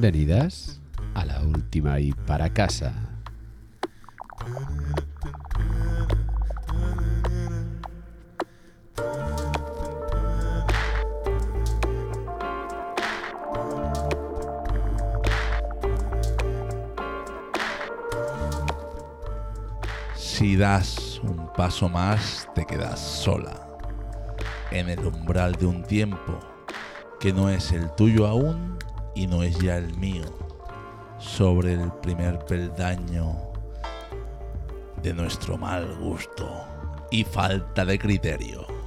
Bienvenidas a la última y para casa. Si das un paso más, te quedas sola. En el umbral de un tiempo que no es el tuyo aún y no es ya el mío. Sobre el primer peldaño de nuestro mal gusto y falta de criterio.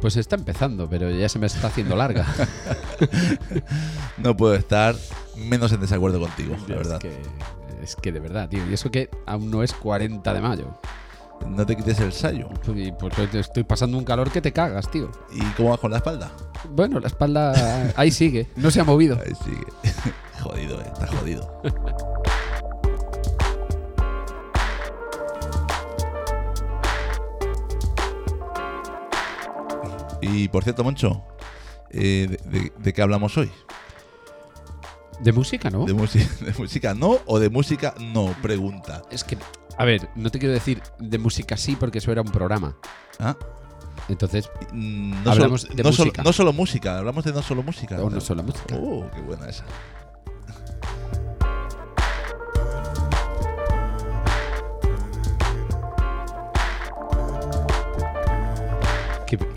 Pues está empezando, pero ya se me está haciendo larga. No puedo estar menos en desacuerdo contigo, la verdad. Es que, es que de verdad, tío. Y eso que aún no es 40 de mayo. No te quites el sayo. Y pues estoy pasando un calor que te cagas, tío. ¿Y cómo vas con la espalda? Bueno, la espalda ahí sigue, no se ha movido. Ahí sigue. jodido, eh, está jodido. Y por cierto, Moncho, eh, de, de- de qué hablamos hoy? De música, ¿no? ¿De, música, ¿De música no o de música no? Pregunta. Es que, a ver, no te quiero decir de música sí porque eso era un programa. ¿Ah? Entonces, Mm, No, Hablamos solo, de no, solo, música. no solo música, hablamos de no solo música. o no solo música. Oh, qué buena esa.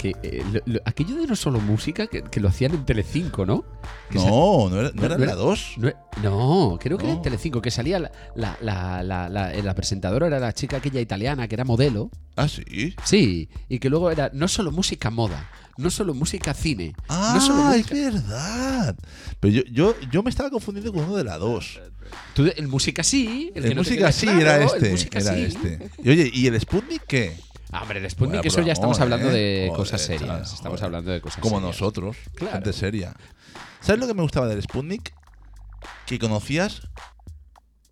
Que, eh, lo- lo- aquello de no solo música, que, que lo hacían en Telecinco, ¿no? Que No, no era, no era no la era- 2. No, no, creo que era en. Telecinco, que salía la, la, la, la, presentadora, era la chica aquella italiana que era modelo. Ah, sí. Sí, y que luego era no solo música moda, no solo música cine, Ah, no solo es verdad. Pero yo, yo, yo me estaba confundiendo con uno de la 2. Tú de- el música sí, el, que música sí claro, era este. música Era sí. este. Y oye, ¿y el Sputnik qué? Ah, hombre, el Sputnik, Vaya eso ya estamos hablando ¿eh? de Joder, cosas serias. estamos joder. hablando de cosas Como serias. nosotros. Claro. Gente seria. ¿Sabes lo que me gustaba del Sputnik? Que conocías.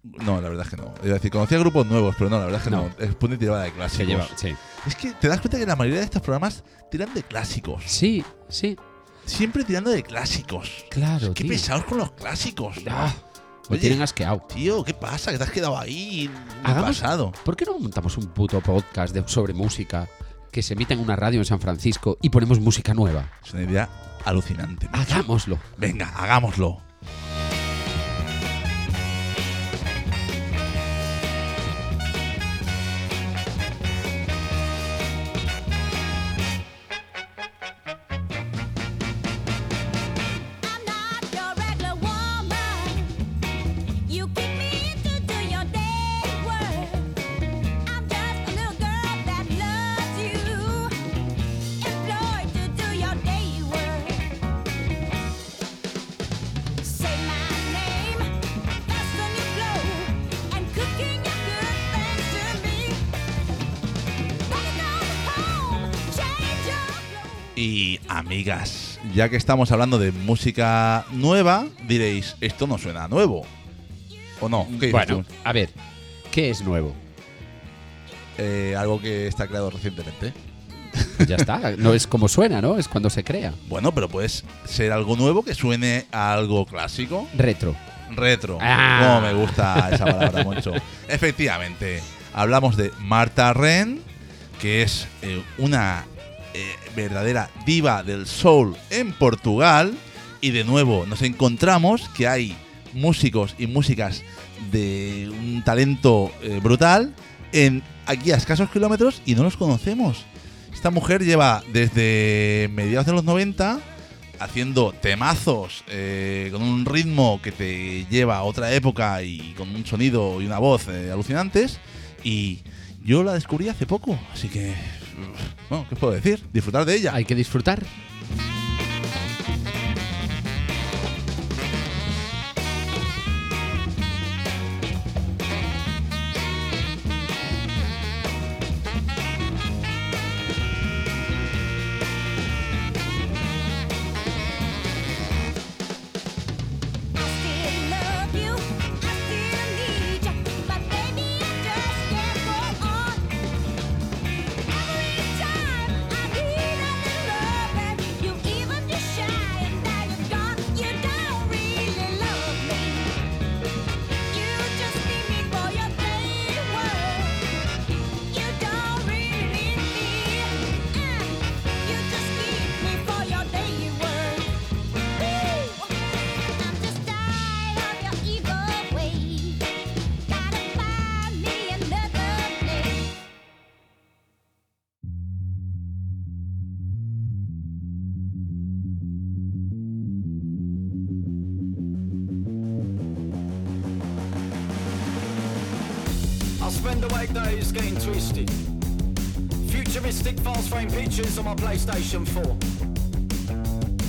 No, la verdad es que no. Iba a decir, conocía grupos nuevos, pero no, la verdad es que no. No. Sputnik tiraba de Se clásicos. lleva, sí. Es que te das cuenta que la mayoría de estos programas tiran de clásicos. Sí, sí, Siempre tirando de clásicos. claro, Qué tío. pesados con los clásicos. Ah, me Oye. tienen asqueado. Tío, ¿qué pasa? Que te has quedado ahí Hagamos- pasado. ¿Por qué no montamos un puto podcast de- sobre música que se emita en una radio en San Francisco y ponemos música nueva? Es una idea alucinante. Hagámoslo. Venga, hagámoslo. Ya que estamos hablando de música nueva, diréis, esto no suena nuevo. ¿O no? ¿Qué Bueno, tú? a ver, ¿qué es nuevo? Eh, algo que está creado recientemente. Pues ya está, no es como suena, ¿no? Es cuando se crea. Bueno, pero puede ser algo nuevo que suene a algo clásico. Retro. Retro. Ah. Cómo me gusta esa palabra mucho. Efectivamente, hablamos de Marta Ren, que es eh, una eh, verdadera diva del soul en Portugal. Y de nuevo nos encontramos que hay músicos y músicas de un talento eh, brutal en aquí a escasos kilómetros y no los conocemos. Esta mujer lleva desde mediados de los 90 haciendo temazos eh, con un ritmo que te lleva a otra época y con un sonido y una voz alucinantes. Y yo la descubrí hace poco, así que, bueno, ¿qué puedo decir? Disfrutar de ella. Hay que disfrutar. Getting twisted. Futuristic fast frame pictures on my PlayStation 4.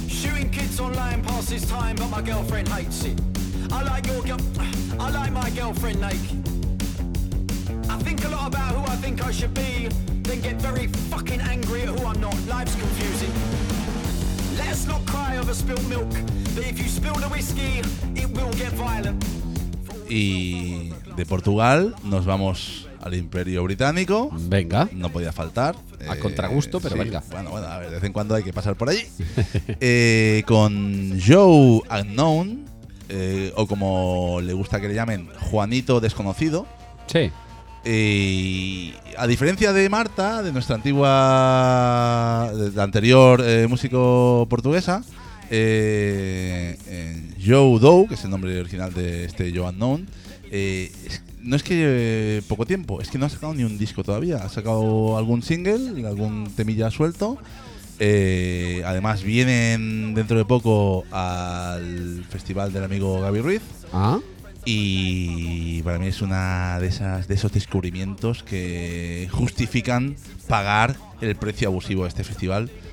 Shooting kids online passes time, but my girlfriend hates it. I like your girl. I like my girlfriend naked. I think a lot about who I think I should be, then get very fucking angry at who I'm not. Life's confusing. Let's not cry over spilt milk, but if you spill the whiskey, it will get violent. Y de Portugal nos vamos al Imperio Británico. Venga. No podía faltar. A contragusto, pero venga. Bueno, bueno, a ver, de vez en cuando hay que pasar por allí. Eh, con Joe Unknown, eh, o como le gusta que le llamen, Juanito Desconocido. Sí. Y a diferencia de Marta, de nuestra antigua, de la anterior eh, músico portuguesa, eh, eh, Joe Doe, que es el nombre original de este Joe Unknown, eh, no es que lleve poco tiempo, es que no ha sacado ni un disco todavía. Ha sacado algún single, algún temilla suelto. Eh, además, vienen dentro de poco al festival del amigo Gaby Ruiz. Ah. Y para mí es una de esas de esos descubrimientos que justifican pagar el precio abusivo de este festival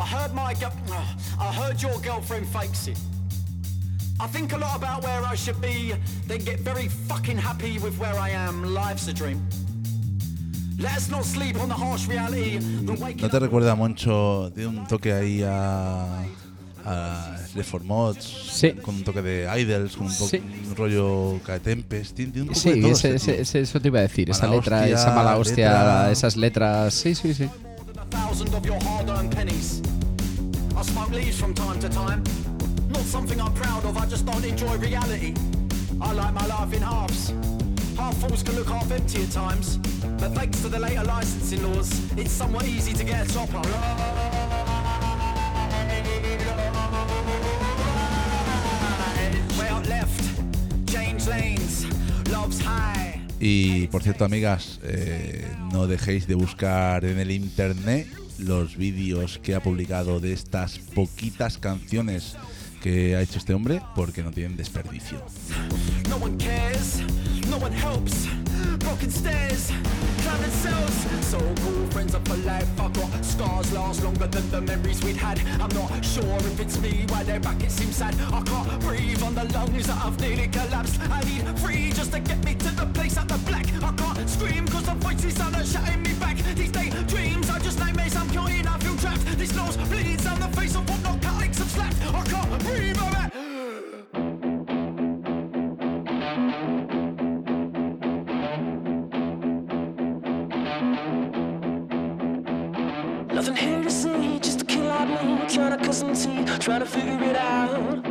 I heard my girl, I heard your girlfriend fakes it. I think a lot about where I should be, then get very fucking happy with where I am. Life's a dream. Let's not sleep on the harsh reality. The waking ¿No te recuerda mucho? Tiene un toque ahí a, a Reformods, Sí. con un toque de Idols, con un, po- Sí. un rollo Tempest. Tiene, un poco de Sí, todo ese- este ese- ese- eso te iba a decir. Esa Mala letra, hostia, esa mala hostia, letra. esas letras. Sí, sí, sí. Thousand of your hard-earned pennies. I smoke leaves from time to time. Not something I'm proud of, I just don't enjoy reality. I like my life in halves. Half fulls can look half empty at times. But thanks to the later licensing laws, it's somewhat easy to get a chopper. Way out left, change lanes, love's high. Y por cierto, amigas, eh, no dejéis de buscar en el internet los vídeos que ha publicado de estas poquitas canciones que ha hecho este hombre, porque no tienen desperdicio. No Broken stairs, climbing cells. So cool, friends are for life. I've got scars last longer than the memories we'd had. I'm not sure if it's me, why they're back, it seems sad. I can't breathe on the lungs that I've nearly collapsed. I need free just to get me to the place at the black. I can't scream cause the voices are not shouting me back. These daydreams are just nightmares, I'm counting, I feel trapped. This nose bleeds down the face of what narcotics have slapped. I can't breathe, alright. Nothing trying to cut some teeth, trying to figure it out.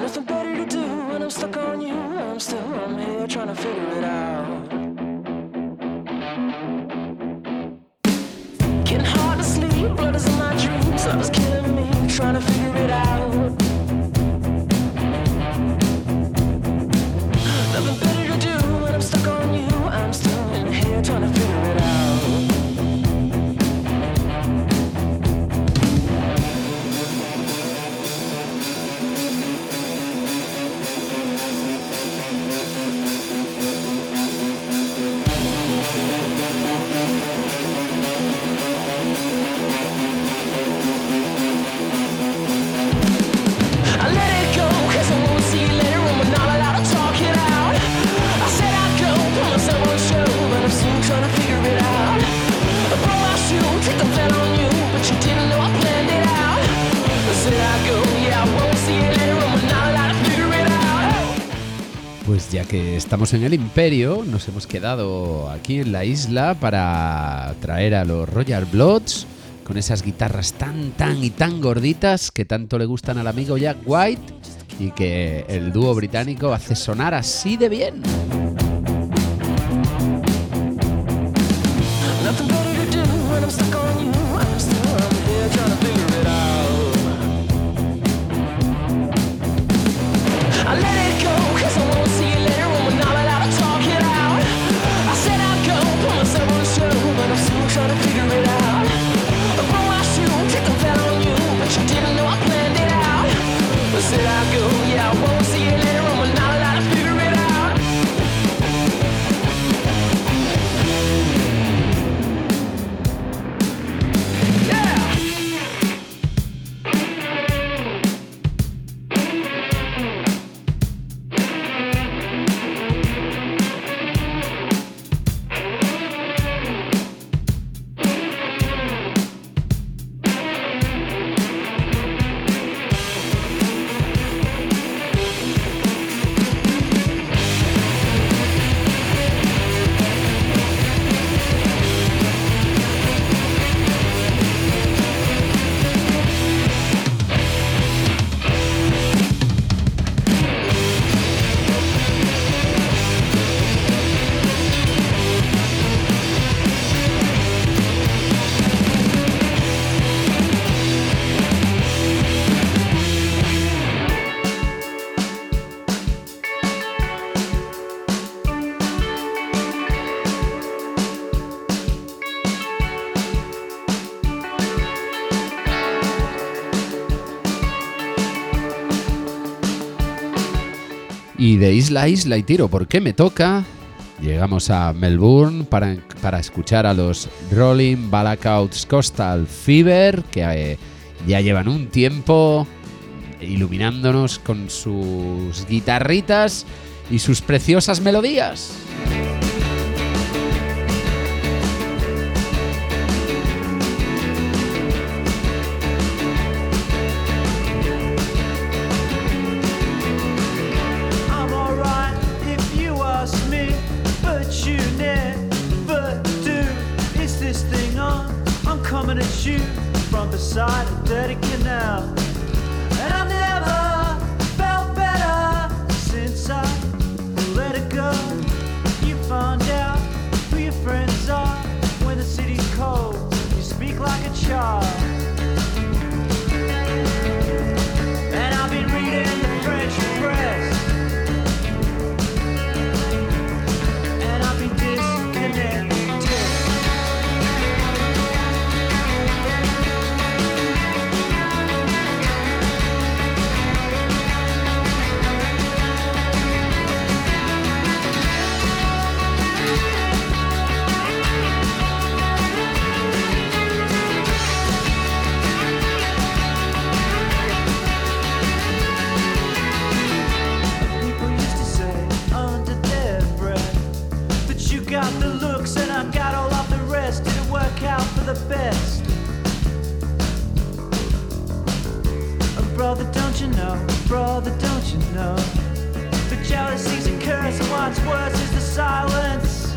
Nothing better to do when I'm stuck on you. I'm still I'm here trying to figure it out. Getting hard to sleep, blood is in my dreams. Love is killing me, trying to figure it out. Ya que estamos en el Imperio, nos hemos quedado aquí en la isla para traer a los Royal Bloods con esas guitarras tan, tan y tan gorditas que tanto le gustan al amigo Jack White y que el dúo británico hace sonar así de bien. Y de isla a isla y tiro, ¿por qué me toca? Llegamos a Melbourne para, para escuchar a los Rolling Blackouts Coastal Fever, que eh, ya llevan un tiempo iluminándonos con sus guitarritas y sus preciosas melodías. Brother, don't you know? The jealousy's a curse, and what's worse is the silence.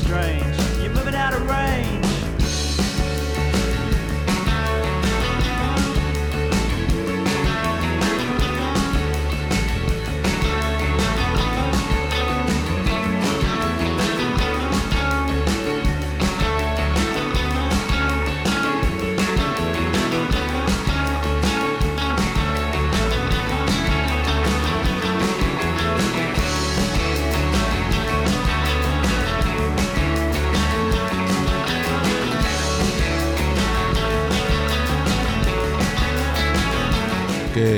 Strange, you're moving out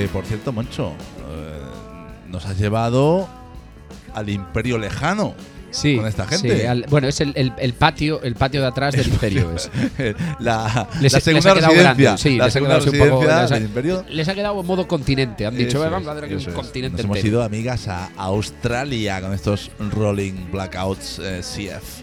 Que, por cierto, Moncho, eh, nos has llevado al imperio lejano Sí, con esta gente. sí, al- bueno, es el, el- el patio, el patio de atrás del imperio. es. la, Les- la les segunda ha quedado residencia, grande, sí, la les ha segunda quedado así un poco- residencia les ha- del imperio. Les ha quedado en modo continente. Han dicho, "Eh, vamos es, a hacer aquí eso un es. continente Nos hemos entero". ido, amigas, a Australia con estos Rolling Blackouts eh, CF.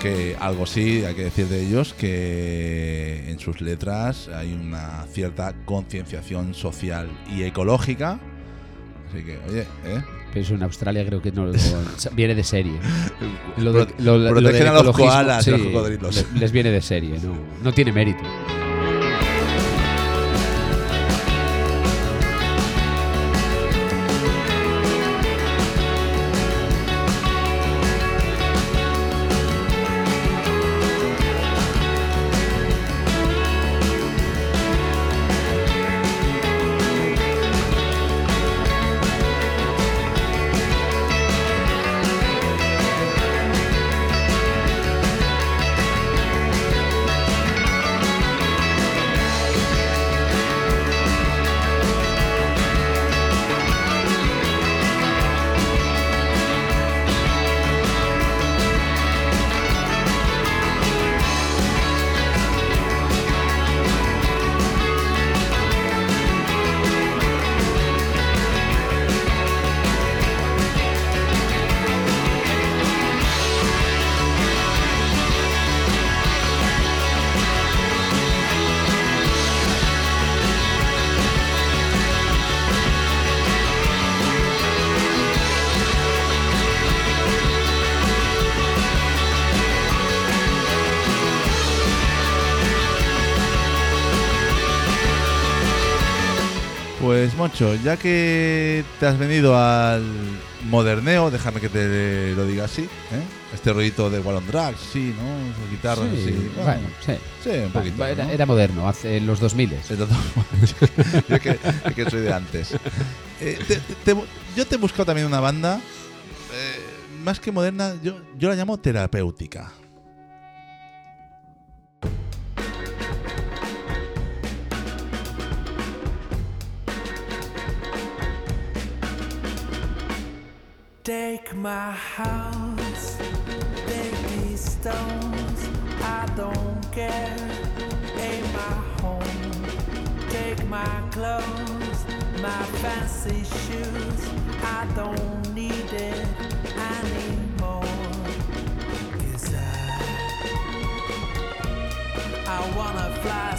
Que algo sí, hay que decir de ellos que en sus letras hay una cierta concienciación social y ecológica. Así que, oye, ¿eh? Pero eso en Australia creo que no lo- viene de serie. Lo de- lo- lo protegen del a los koalas y a los sí, cocodrilos. le- Les viene de serie, no, no tiene mérito. Moncho, ya que te has venido al moderneo, déjame que te lo diga así, ¿eh? Este rollito de Wallon Drag, sí, ¿no? Guitarras Sí, así. bueno, sí. sí, un poquito. Era, ¿no? era moderno, hace en los 2000 Es lo- yo que, yo que soy de antes. Eh, te- te- yo te he buscado también una banda, eh, más que moderna, yo, yo la llamo terapéutica. Take my house, take these stones, I don't care. Ain't my home. Take my clothes, my fancy shoes, I don't need it anymore. 'Cause I, I wanna fly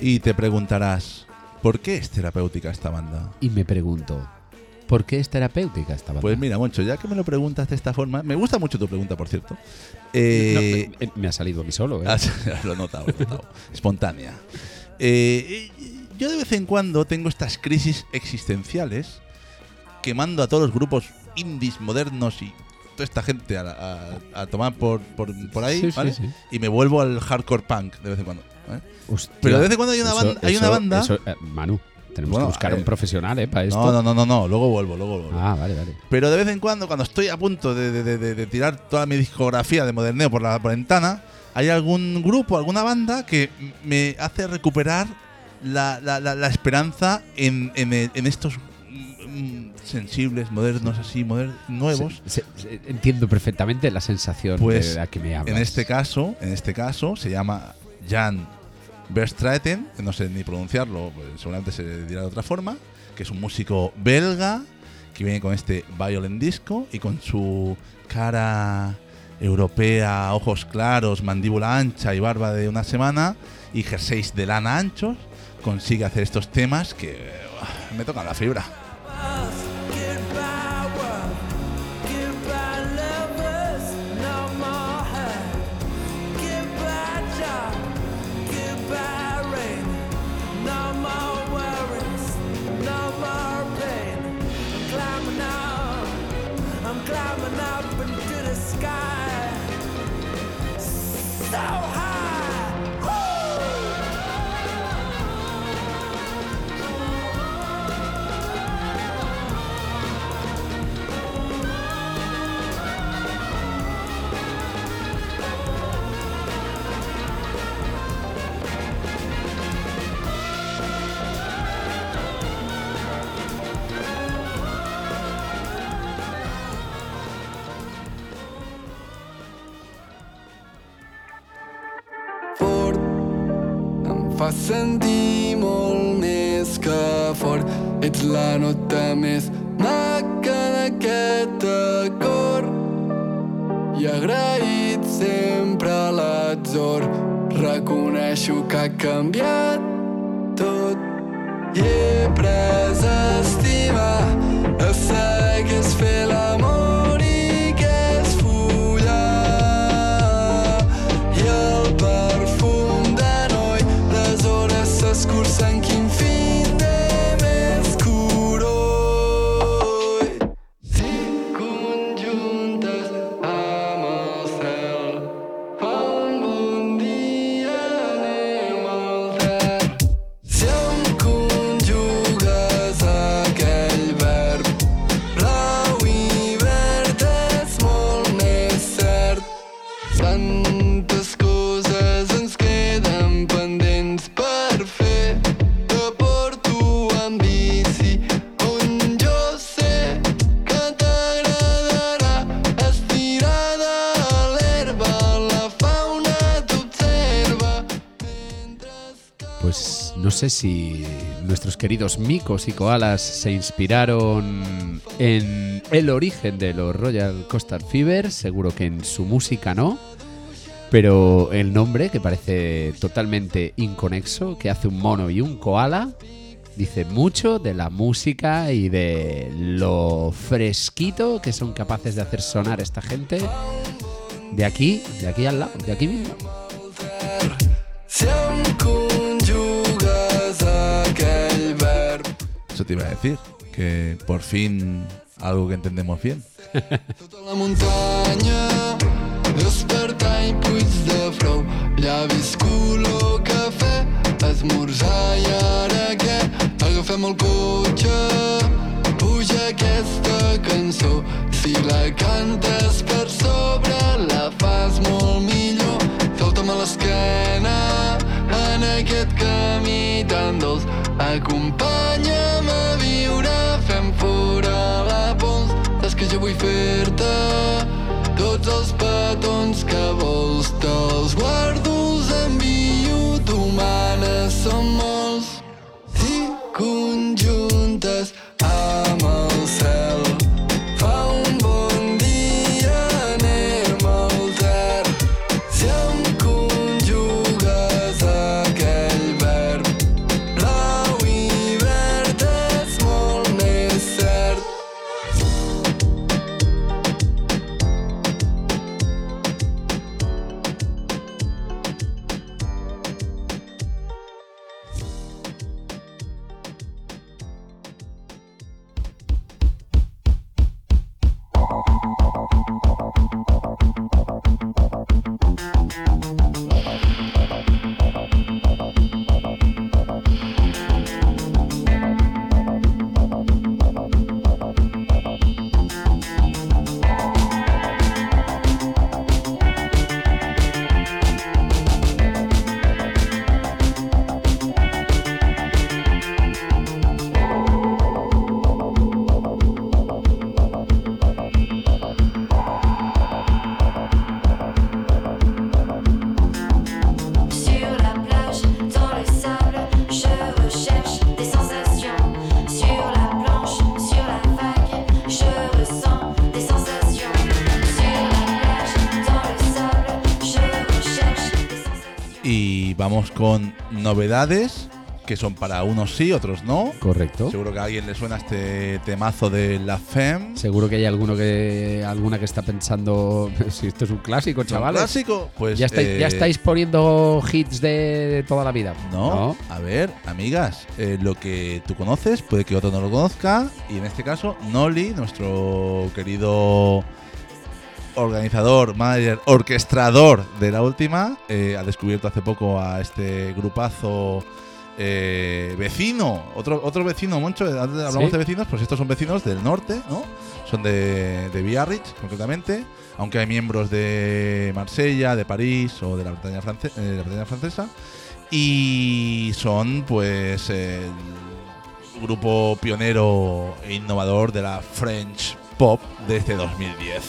Y te preguntarás, ¿por qué es terapéutica esta banda? Y me pregunto, ¿por qué es terapéutica esta banda? Pues mira, Moncho, ya que me lo preguntas de esta forma, me gusta mucho tu pregunta, por cierto. No, Eh, me, me ha salido a mí solo, ¿eh? Ah, sí, lo he notado, lo he notado. Espontánea. Eh, yo de vez en cuando tengo estas crisis existenciales que mando a todos los grupos indies modernos y toda esta gente a, a- a tomar por, por, por ahí, Sí, sí, ¿vale? sí. Y me vuelvo al hardcore punk de vez en cuando. ¿vale? Hostia, Pero de vez en cuando hay una eso- banda- hay una banda- eso- eh, Manu, tenemos Bueno, que buscar un profesional, ¿eh? Para esto. No, no, no, no, no, luego vuelvo, luego vuelvo. Ah, vale, vale. Pero de vez en cuando, cuando estoy a punto de, de- de- de tirar toda mi discografía de moderneo por la, por la ventana, hay algún grupo, alguna banda que me hace recuperar la, la- la- la esperanza en, en- en estos mm, sensibles, modernos, así, moder- nuevos. Se- se- se- entiendo perfectamente la sensación Pues, de la que me hablas. En este caso, en este caso, se llama Jan Verstraeten, no sé ni pronunciarlo, pues seguramente se dirá de otra forma, que es un músico belga que viene con este violent disco y con su cara europea, ojos claros, mandíbula ancha y barba de una semana y jerseys de lana anchos, consigue hacer estos temas que ah, me tocan la fibra. Sé si nuestros queridos micos y koalas se inspiraron en el origen de los Royal Coastal Fever, seguro que en su música no, pero el nombre, que parece totalmente inconexo, que hace un mono y un koala, dice mucho de la música y de lo fresquito que son capaces de hacer sonar esta gente de aquí, de aquí al lado, de aquí mismo. Eso te iba a decir, que por fin algo que entendemos bien. I? Agafem el cotxe, puja si la cantes per sobre la fas molt millor, salta'm a en aquest camí tan dolç, acompanya'm a viure, fem fora la pols, saps que jo vull fer-te tots els petons que vols, te'ls guardo, els envio, tu manes, som molts. Si conjuntes vamos con novedades, que son para unos sí, otros no. Correcto. Seguro que a alguien le suena este temazo de la FEM. Seguro que hay alguno que alguna que está pensando si esto es un clásico, ¿Un chavales. clásico? Pues ya, estáis, ya eh, estáis poniendo hits de, de toda la vida. No, a ver, amigas, eh, lo que tú conoces puede que otro no lo conozca. Y en este caso, Noli, nuestro querido organizador, manager, orquestador de la última, eh, ha descubierto hace poco a este grupazo eh, vecino, otro, otro vecino, Moncho, antes hablamos ¿Sí? de vecinos, pues estos son vecinos del norte, ¿no? Son de, de Biarritz, concretamente, aunque hay miembros de Marsella, de París o de la Bretaña, france- eh, de la Bretaña francesa. Y son, pues, el grupo pionero e innovador de la French Pop desde 2010.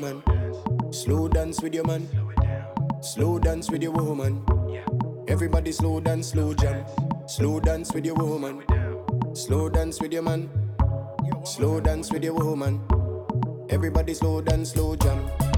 woman. Slow dance with your man. Slow dance with your woman. Everybody slow dance, slow jam. Slow dance with your woman. Slow dance with your man. Slow dance with your woman. Everybody slow dance, slow jam.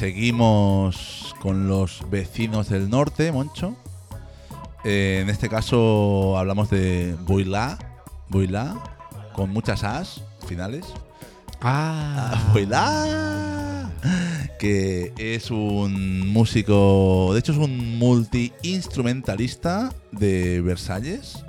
Seguimos con los vecinos del norte, Moncho. Eh, en este caso hablamos de Boilá, Boilá, con muchas as finales. Ah, Boilá, que es un músico, de hecho es un multi-instrumentalista de Versalles,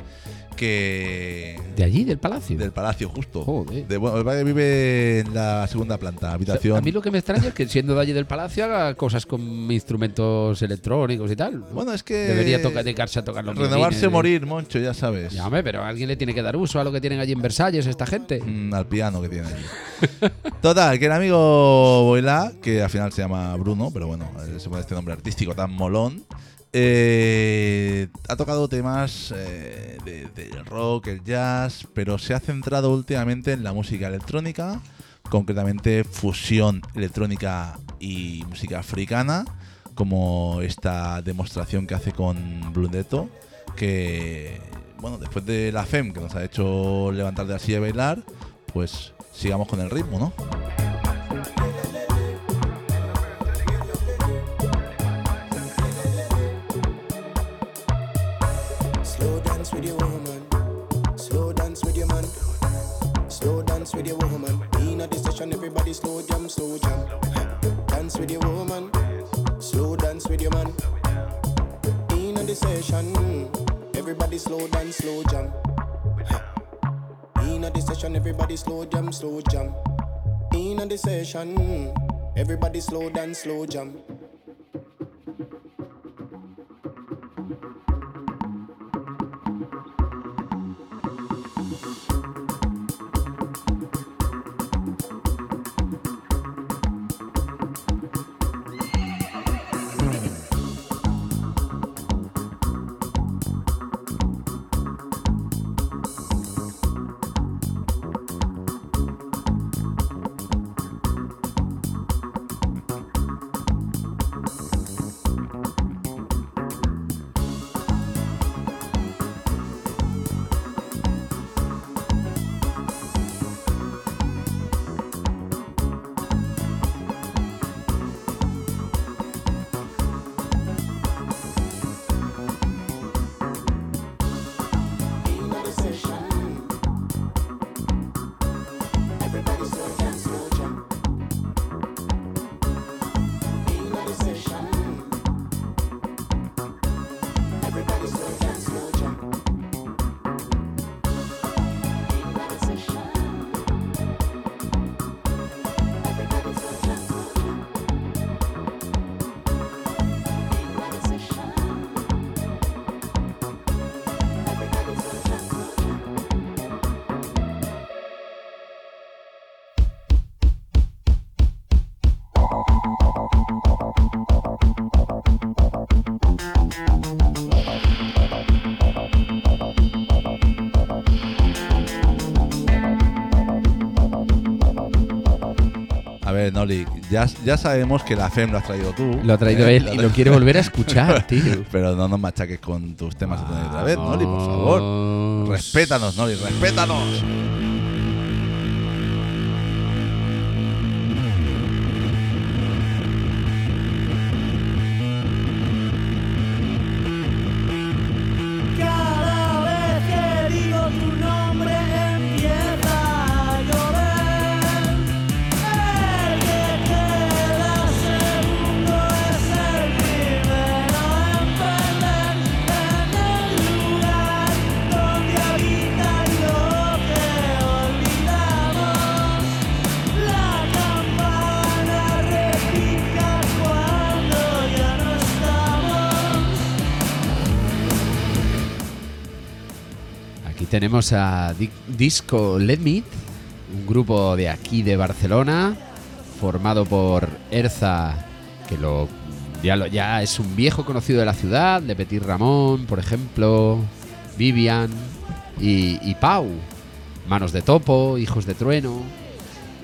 que de allí, del palacio. del palacio justo. Joder. De, bueno, que vive en la segunda planta, habitación. A mí lo que me extraña es que siendo de allí del palacio haga cosas con instrumentos electrónicos y tal. Bueno, es que Debería tocar, dedicarse a tocar los renovarse, violines, ¿eh? morir, Moncho, ya sabes. Ya, hombre, pero alguien le tiene que dar uso a lo que tienen allí en Versalles esta gente. Mm, al piano que tiene allí. Total, que el amigo Boilá, que al final se llama Bruno, pero bueno, se pone este nombre artístico tan molón, eh, ha tocado temas eh, de- del rock, el jazz, pero se ha centrado últimamente en la música electrónica, concretamente fusión electrónica y música africana, como esta demostración que hace con Blundeto, que, bueno, después de la FEM, que nos ha hecho levantar de la silla y bailar, pues sigamos con el ritmo, ¿no? Noli, ya, ya sabemos que la FEM lo has traído tú. Lo ha traído ¿eh? él y lo quiere volver a escuchar, tío. Pero no nos machaques con tus temas otra vez, Noli, por favor. Vamos. Respétanos, Noli, respétanos. A Di- Disco Let Me, un grupo de aquí de Barcelona, formado por Erza, que lo ya, lo- ya es un viejo conocido de la ciudad, de Petit Ramón, por ejemplo, Vivian y, y Pau, Manos de Topo, Hijos de Trueno,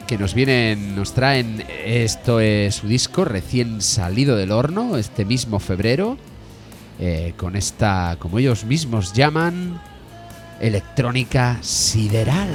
que nos vienen, nos traen, esto es su disco recién salido del horno, este mismo febrero, eh, con esta, como ellos mismos llaman, electrónica sideral.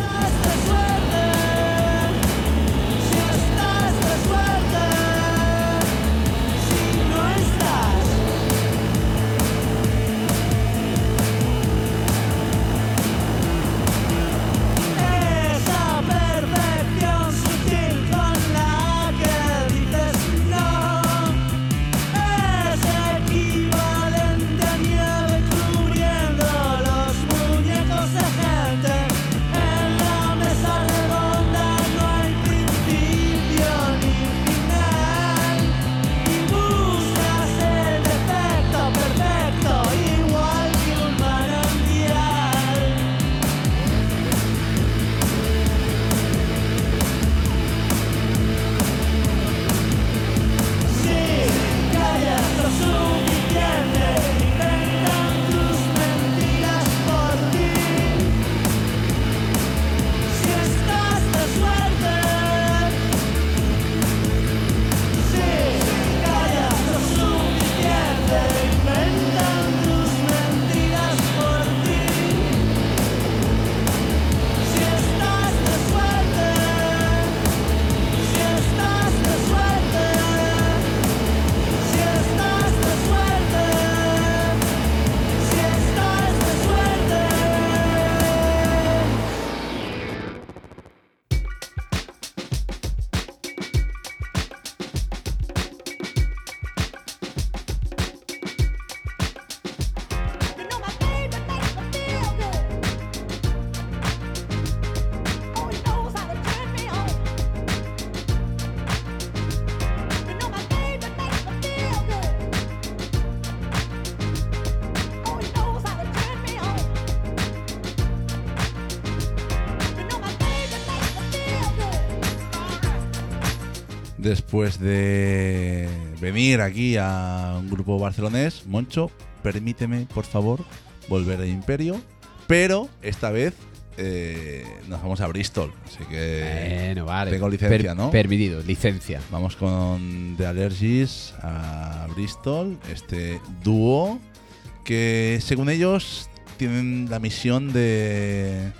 Después de venir aquí a un grupo barcelonés, Moncho, permíteme, por favor, volver al Imperio. Pero esta vez eh, nos vamos a Bristol. Así que Bueno, vale. tengo licencia, Per- ¿no? Permitido, licencia. Vamos con The Allergies a Bristol, este dúo que según ellos tienen la misión de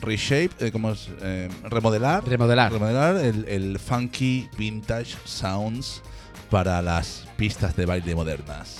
reshape, eh, ¿cómo es? Eh, remodelar, Remodelar. remodelar el, el funky vintage sounds para las pistas de baile modernas.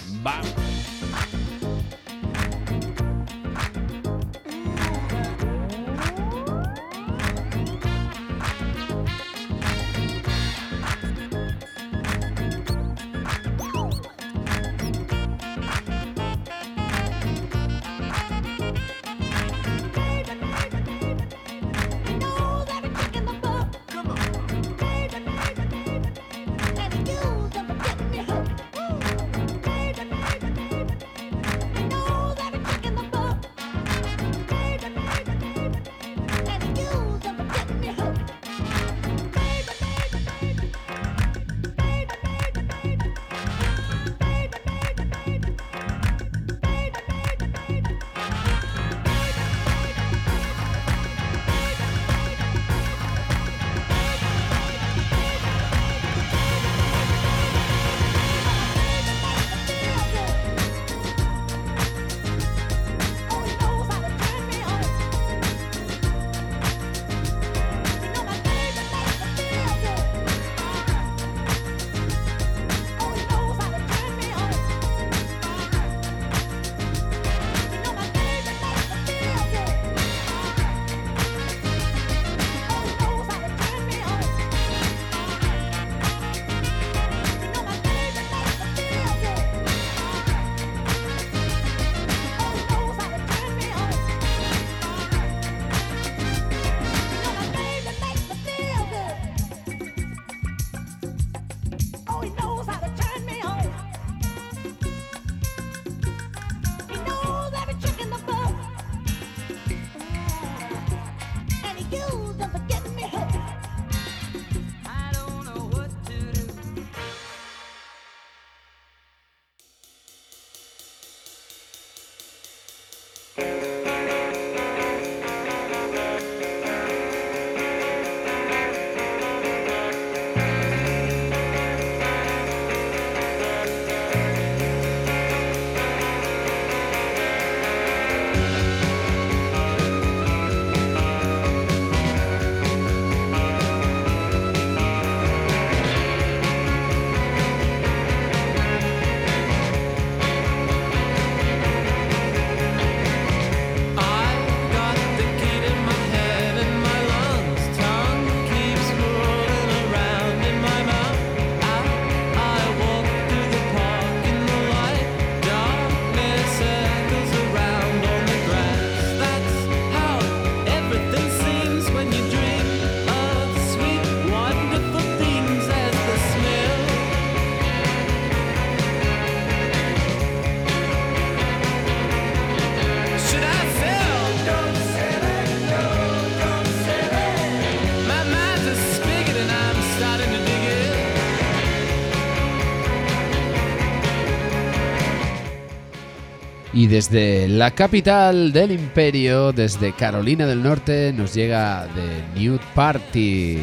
Desde la capital del imperio, desde Carolina del Norte, nos llega The Nude Party.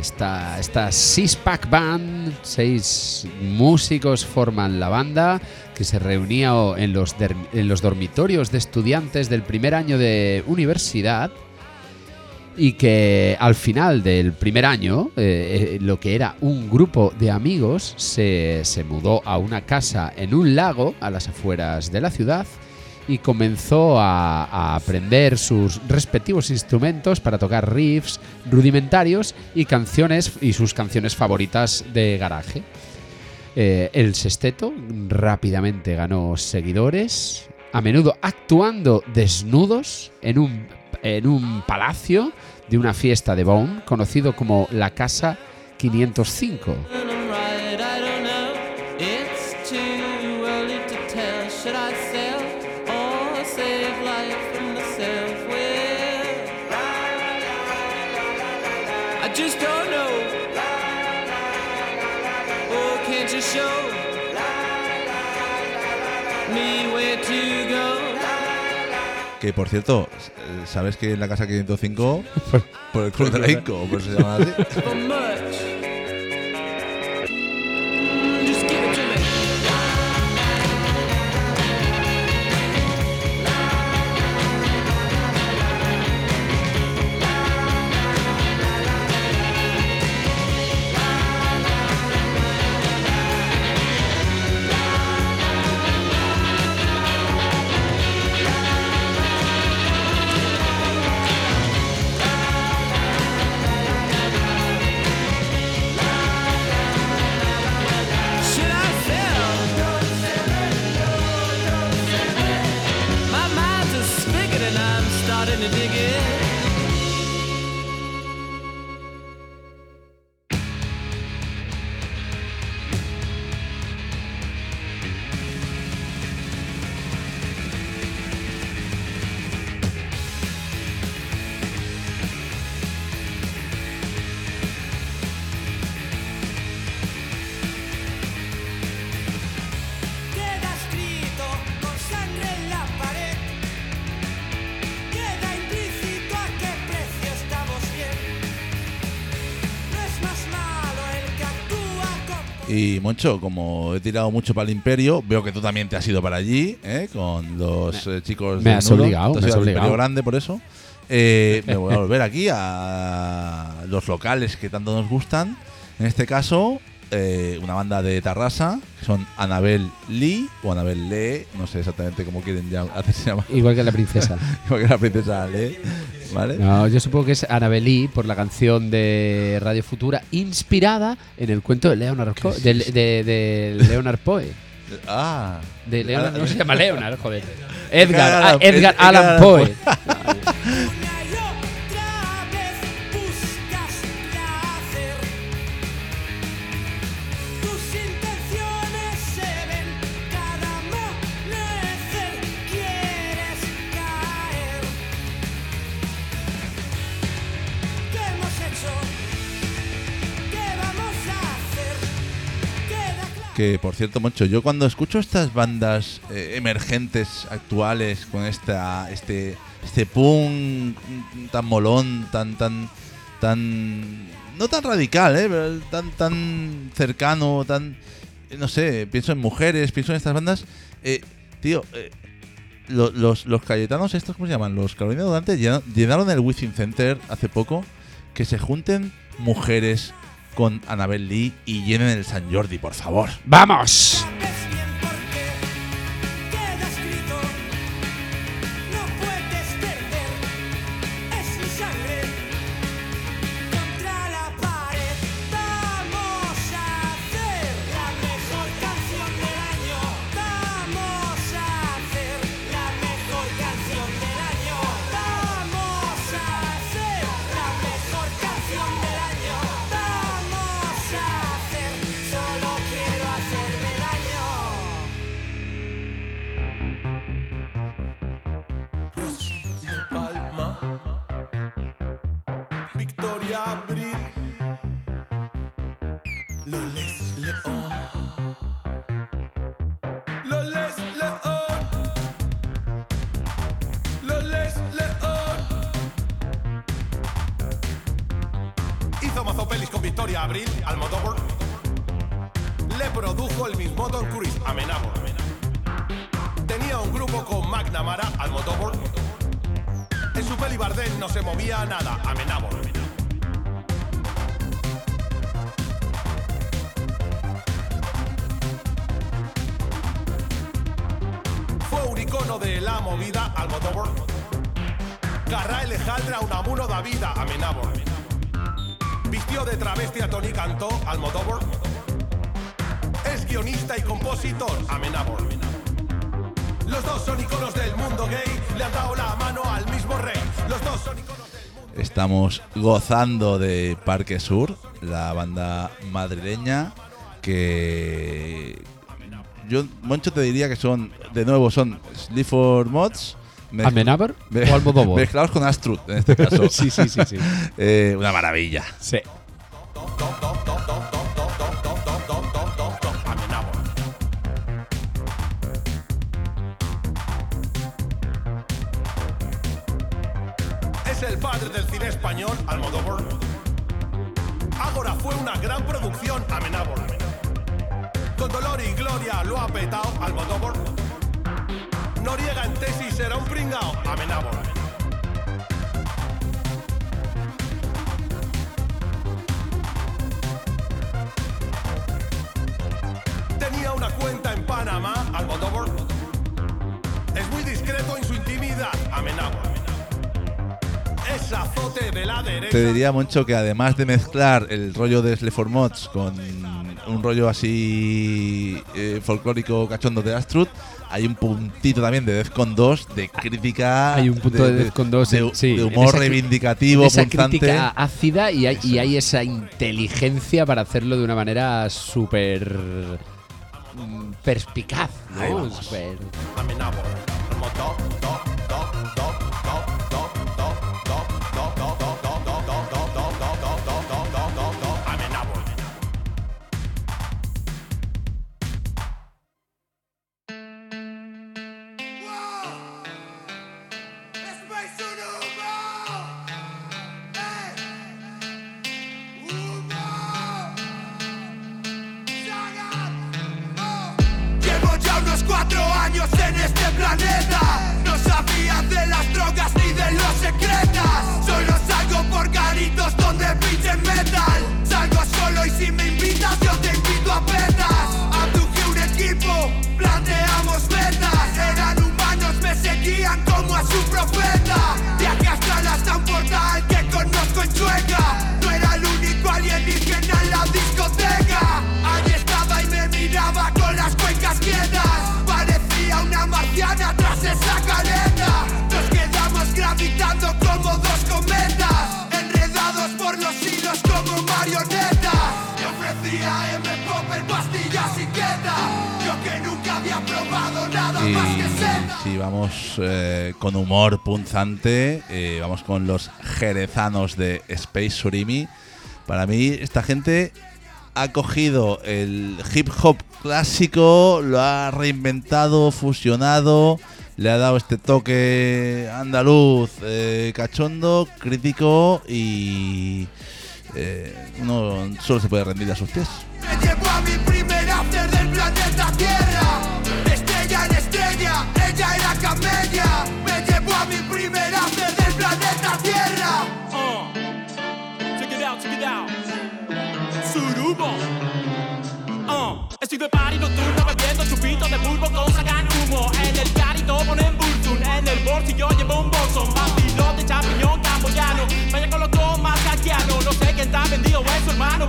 Esta, esta six-pack band, seis músicos forman la banda que se reunía en los, en los dormitorios de estudiantes del primer año de universidad y que al final del primer año, eh, eh, lo que era un grupo de amigos se, se mudó a una casa en un lago a las afueras de la ciudad y comenzó a, aprender sus respectivos instrumentos para tocar riffs rudimentarios y canciones y sus canciones favoritas de garaje. Eh, el sexteto rápidamente ganó seguidores, a menudo actuando desnudos en un, en un palacio de una fiesta de Bonn conocido como la Casa 505. Que por cierto, eh, ¿sabes que en la casa 505 por el club de la Inco, se llama así? Moncho, como he tirado mucho para el Imperio, veo que tú también te has ido para allí, ¿eh? con los eh, chicos. me del has Nudo. obligado, Te has me has ido al obligado. Imperio grande por eso. Eh, me voy a volver aquí a los locales que tanto nos gustan. En este caso, eh, una banda de Tarrasa, que son Anabel Lee o Anabel Lee, no sé exactamente cómo quieren ya hacerse llamar, Igual que la princesa. igual que la princesa Lee, ¿vale? No, yo supongo que es Annabelle Lee por la canción de Radio Futura inspirada en el cuento de Leonard Poe. De, de- de Leonard Poe. Ah, De Leonard, Ah, no se llama Leonard, joder. Edgar, Edgar ah, Edgar Edgar Allan Poe. Que por cierto, Moncho, yo cuando escucho estas bandas eh, emergentes actuales con esta este este punk tan molón, tan tan tan no tan radical, eh, pero tan tan cercano, tan eh, no sé, pienso en mujeres, pienso en estas bandas, eh, tío, eh, lo- los, los cayetanos estos, ¿cómo se llaman? Los Carolina Durante llena- llenaron el Within Center hace poco que se junten mujeres con Annabel Lee y llenen el San Jordi, por favor. ¡Vamos! Grupo con McNamara, Almodóvar. En su peli Bardem no se movía nada, Amenábar. Fue un icono de la movida, Almodóvar. Garra Alejandra da vida, Amenábar. Vistió de travesti a Tony Cantó, Almodóvar. Es guionista y compositor, Amenábar. Los dos son iconos del mundo gay, le han dado la mano al mismo rey. Los dos son iconos del mundo Estamos gozando de Parque Sur, la banda madrileña que yo Moncho te diría que son de nuevo son Sleaford Mods ¿Amenábar me- o Almodóvar? mezclados con Astrud en este caso. Sí, sí, sí, sí. Eh, una maravilla. Sí. Te diría Moncho que además de mezclar el rollo de Sleaford Mods con un rollo así eh, folclórico cachondo de Astrud, hay un puntito también de Defcon 2 de crítica. Hay un punto de Defcon 2 de, sí, de humor esa reivindicativo, esa punzante. crítica ácida y hay, y Eso. hay esa inteligencia para hacerlo de una manera súper mm, perspicaz, Ahí ¿no? vamos. Súper- eh, vamos con los jerezanos de Space Surimi. Para mí, esta gente ha cogido el hip hop clásico, lo ha reinventado, fusionado, le ha dado este toque andaluz, eh, cachondo, crítico y eh, uno solo se puede rendir a sus pies. Me llevó a mi primer after del planeta Tierra.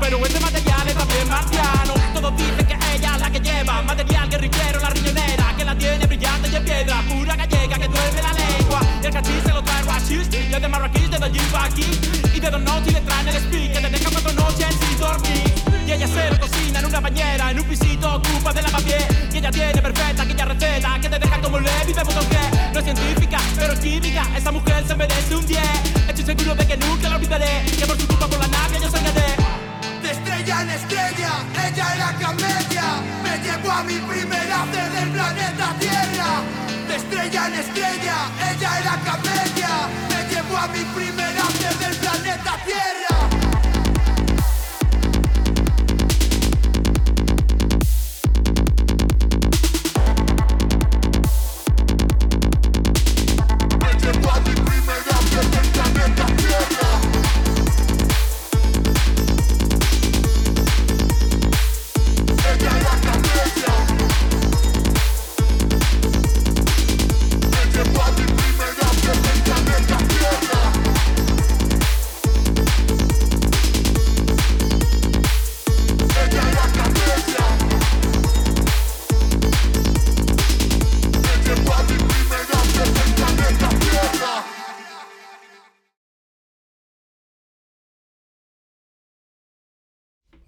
Pero este material es también marciano. Todos dicen que ella es la que lleva material guerrillero, la riñonera. Que la tiene brillante y en piedra, pura gallega que duerme la lengua. Y el cachis se lo trae racist, y el de marroquí de allí pa' aquí. Y de dos noches le traen el speak, que te deja cuatro noches sin dormir. Y ella se lo cocina en una bañera, en un pisito ocupa de lavapié. Y ella tiene perfecta aquella receta que te deja como Levi de botón que no es científica, pero es química. Esa mujer se merece un 10. Estoy seguro de que nunca la olvidaré, Mi primer after del planeta Tierra. De estrella en estrella, ella era camella. Me llevó a mi primer after del planeta Tierra.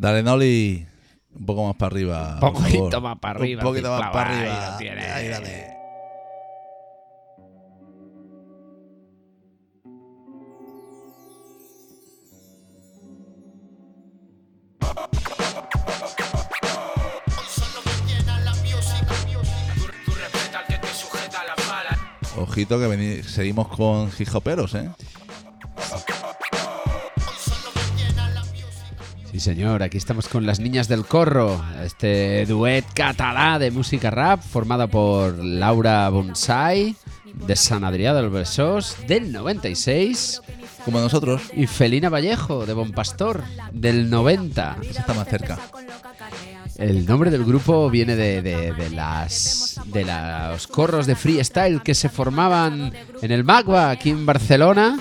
Dale, Noli. Un poco más para arriba. Un poquito más para arriba, Un poquito más para arriba. Ahí, dale. Ojito que seguimos con hijoperos, ¿eh? Sí, señor, aquí estamos con las niñas del corro, este duet catalá de música rap formada por Laura Bonsai de San Adrià del Besós del 96 Como nosotros. y Felina Vallejo de Bon Pastor del 90. Esa está más cerca. El nombre del grupo viene de, de- de las de los corros de freestyle que se formaban en el Magua aquí en Barcelona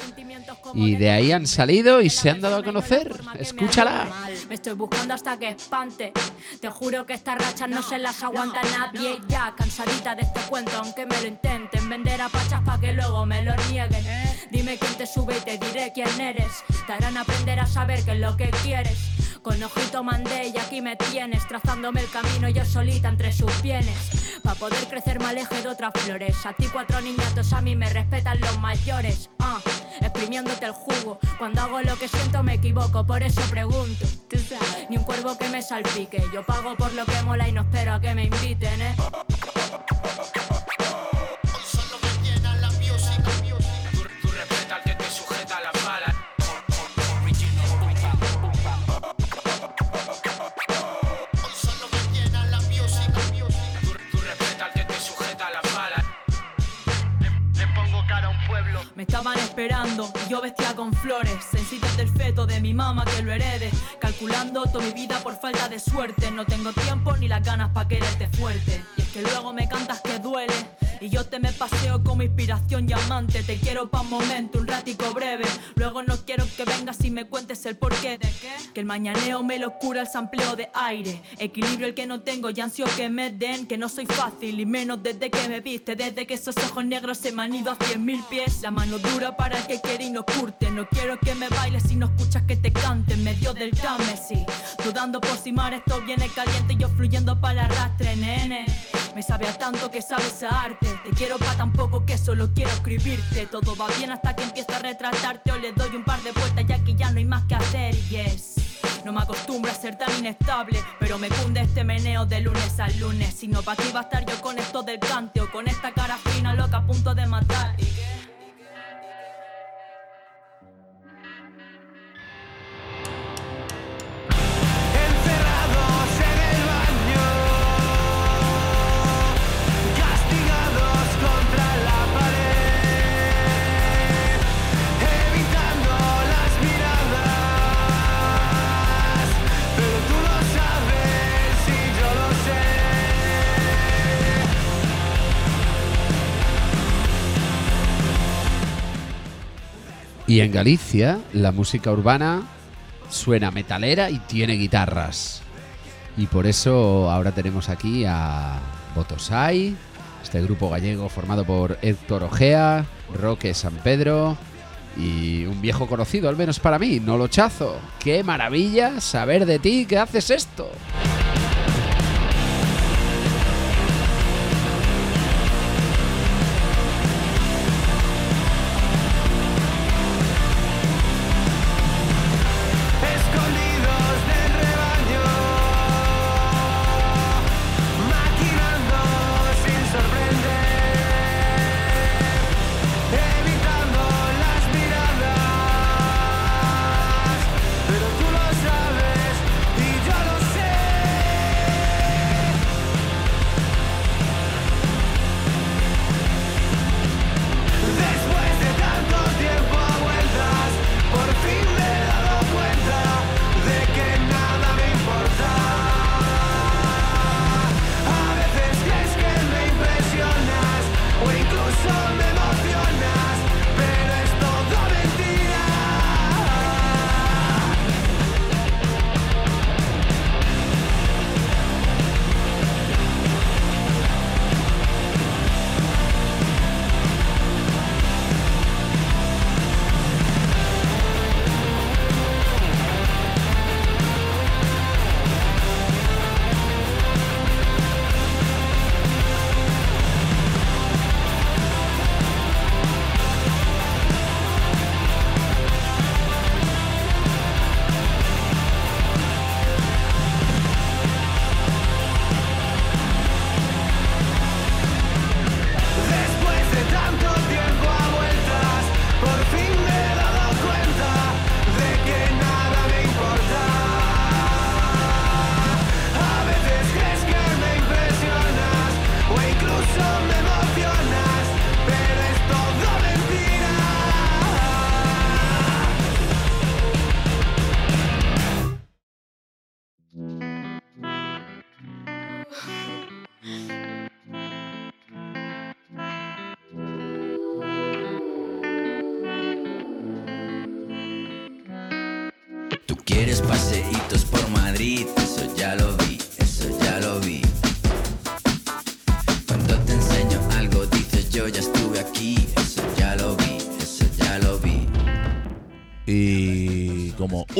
y de ahí han salido y se han dado a conocer. Escúchala. Me estoy buscando hasta que espante. Te juro que estas rachas no se las aguanta nadie. Ya cansadita de este cuento, aunque me lo intenten vender a pachas pa' que luego me lo nieguen. Dime quién te sube y te diré quién eres. Te harán aprender a saber qué es lo que quieres. Con ojito mandé y aquí me tienes, trazándome el camino yo solita entre sus bienes. Pa' poder crecer me aleje de otras flores. A ti cuatro niñatos, a mí me respetan los mayores. Ah, el jugo. Cuando hago lo que siento me equivoco, por eso pregunto. Ni un cuervo que me salpique. Yo pago por lo que mola y no espero a que me inviten, eh. Me estaban esperando yo vestía con flores. Sencillas del feto de mi mamá que lo herede. Calculando toda mi vida por falta de suerte. No tengo tiempo ni las ganas pa' quererte fuerte. Y es que luego me cantas que duele Y yo te me paseo como inspiración y amante. Te quiero pa' un momento, un ratico breve. Luego no quiero que vengas y me cuentes el porqué Que el mañaneo me lo cura el sampleo de aire. Equilibrio el que no tengo y ansio que me den. Que no soy fácil y menos desde que me viste. Desde que esos ojos negros se me han ido a cien mil pies. La mano dura para el que quiere y no curte. No quiero que me bailes si no escuchas que te cante En medio del Támesis Dudando por si mar esto viene caliente y yo fluyendo para el arrastre, nene me sabe a tanto que sabes a arte. Te quiero pa' tan poco que solo quiero escribirte. Todo va bien hasta que empieza a retratarte. O le doy un par de vueltas ya que ya no hay más que hacer Yes. No me acostumbro a ser tan inestable Pero me cunde este meneo de lunes al lunes. Si no, pa' qué iba a estar yo con esto del cante O con esta cara fina loca a punto de matar. ¿Y? Y en Galicia la música urbana suena metalera y tiene guitarras. Y por eso ahora tenemos aquí a Botosai, este grupo gallego formado por Héctor Ojea, Roque San Pedro y un viejo conocido, al menos para mí, Nolo Chazo. ¡Qué maravilla saber de ti que haces esto!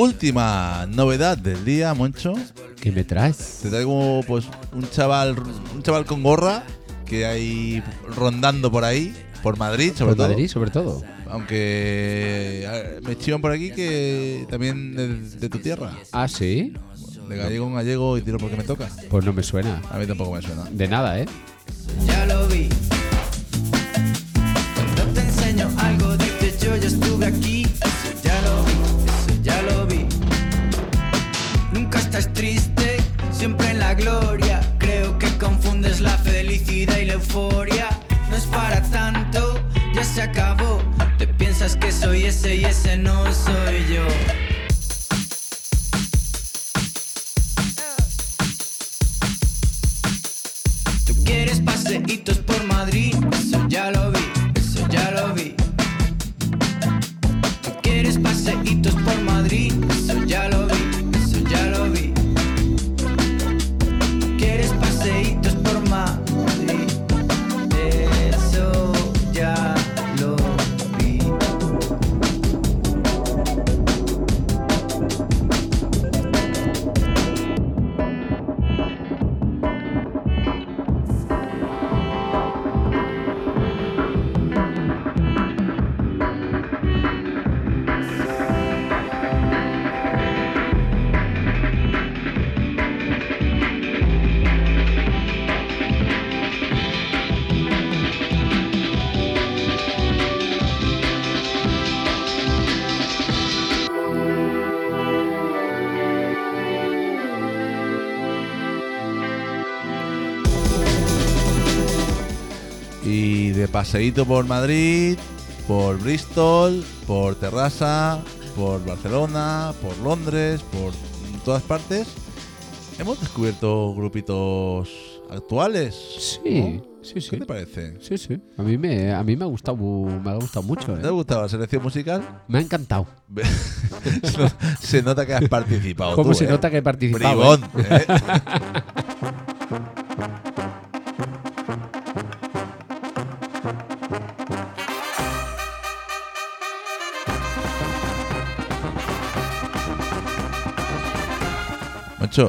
Última novedad del día, Moncho, ¿Qué me traes? te traigo pues un chaval, un chaval con gorra que hay rondando por ahí, por Madrid sobre Por todo. Madrid, sobre todo. Aunque me chivan por aquí que también de, de tu tierra. Ah, sí. De gallego en gallego y tiro porque me toca. Pues no me suena. A mí tampoco me suena. De nada, ¿eh? Ya lo vi. Cuando te enseño algo dices yo ya estuve aquí, No es para tanto, ya se acabó. Te piensas que soy ese y ese no soy yo. Paseíto por Madrid, por Bristol, por Terrassa, por Barcelona, por Londres, por todas partes, hemos descubierto grupitos actuales. Sí, ¿no? sí, ¿Qué sí. te parece? Sí, sí. A mí me, a mí me ha gustado, me ha gustado mucho. ¿Te ha ¿eh? gustado la selección musical? Me ha encantado. se nota que has participado. ¿Cómo tú, se ¿eh? nota que he participado? Bribón, eh?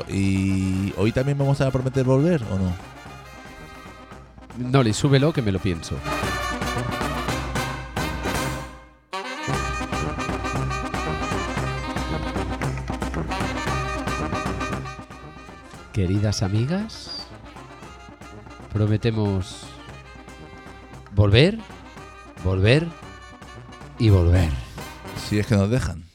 ¿y hoy también vamos a prometer volver o no? No, le súbelo que me lo pienso. Queridas amigas, prometemos volver, volver y volver. Si es que nos dejan.